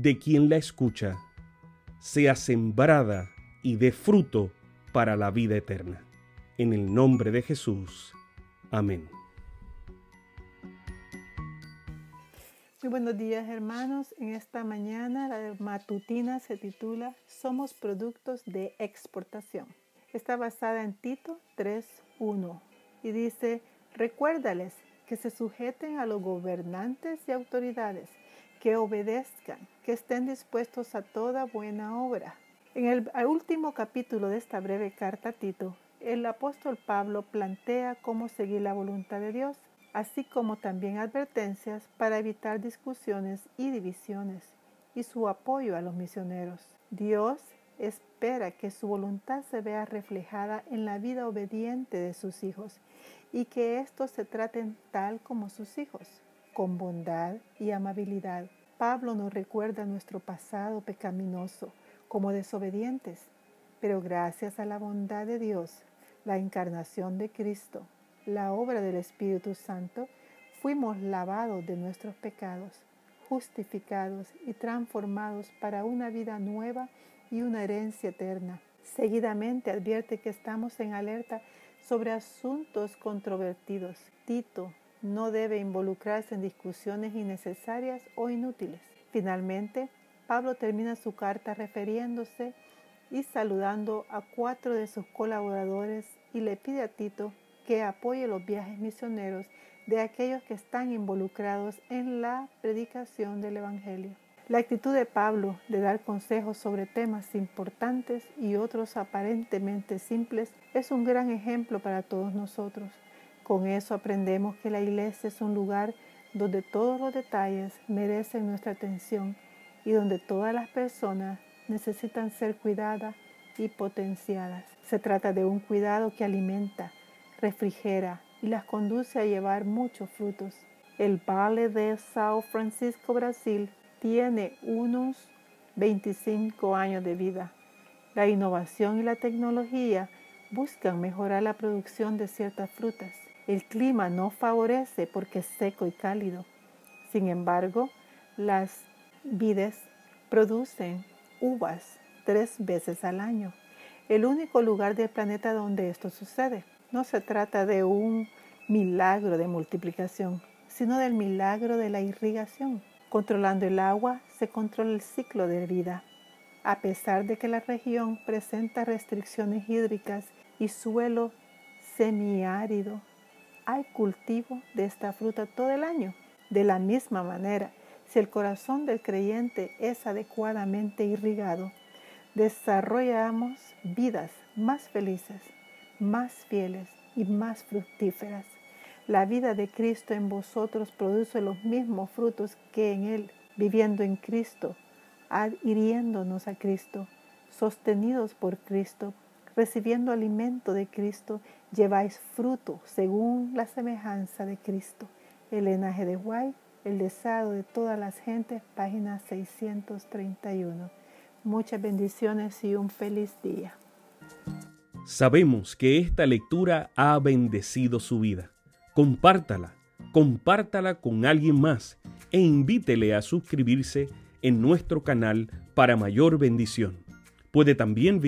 de quien la escucha, sea sembrada y dé fruto para la vida eterna. En el nombre de Jesús. Amén. Muy buenos días hermanos. En esta mañana la matutina se titula Somos productos de exportación. Está basada en Tito 3.1 y dice, recuérdales que se sujeten a los gobernantes y autoridades, que obedezcan, que estén dispuestos a toda buena obra. En el último capítulo de esta breve carta a Tito, el apóstol Pablo plantea cómo seguir la voluntad de Dios, así como también advertencias para evitar discusiones y divisiones, y su apoyo a los misioneros. Dios espera que su voluntad se vea reflejada en la vida obediente de sus hijos y que éstos se traten tal como sus hijos, con bondad y amabilidad. Pablo nos recuerda nuestro pasado pecaminoso como desobedientes, pero gracias a la bondad de Dios, la encarnación de Cristo, la obra del Espíritu Santo, fuimos lavados de nuestros pecados, justificados y transformados para una vida nueva y una herencia eterna. Seguidamente advierte que estamos en alerta sobre asuntos controvertidos. Tito no debe involucrarse en discusiones innecesarias o inútiles. Finalmente, Pablo termina su carta refiriéndose y saludando a cuatro de sus colaboradores y le pide a Tito que apoye los viajes misioneros de aquellos que están involucrados en la predicación del Evangelio. La actitud de Pablo de dar consejos sobre temas importantes y otros aparentemente simples es un gran ejemplo para todos nosotros. Con eso aprendemos que la iglesia es un lugar donde todos los detalles merecen nuestra atención y donde todas las personas necesitan ser cuidadas y potenciadas. Se trata de un cuidado que alimenta, refrigera y las conduce a llevar muchos frutos. El Valle de Sao Francisco, Brasil, tiene unos 25 años de vida. La innovación y la tecnología buscan mejorar la producción de ciertas frutas. El clima no favorece porque es seco y cálido. Sin embargo, las vides producen uvas tres veces al año. El único lugar del planeta donde esto sucede. No se trata de un milagro de multiplicación, sino del milagro de la irrigación. Controlando el agua se controla el ciclo de vida. A pesar de que la región presenta restricciones hídricas y suelo semiárido, hay cultivo de esta fruta todo el año. De la misma manera, si el corazón del creyente es adecuadamente irrigado, desarrollamos vidas más felices, más fieles y más fructíferas. La vida de Cristo en vosotros produce los mismos frutos que en Él, viviendo en Cristo, adhiriéndonos a Cristo, sostenidos por Cristo, recibiendo alimento de Cristo, lleváis fruto según la semejanza de Cristo. Elena G. de Guay, El deseo de todas las gentes, página 631. Muchas bendiciones y un feliz día. Sabemos que esta lectura ha bendecido su vida compártala, compártala con alguien más e invítele a suscribirse en nuestro canal para mayor bendición. Puede también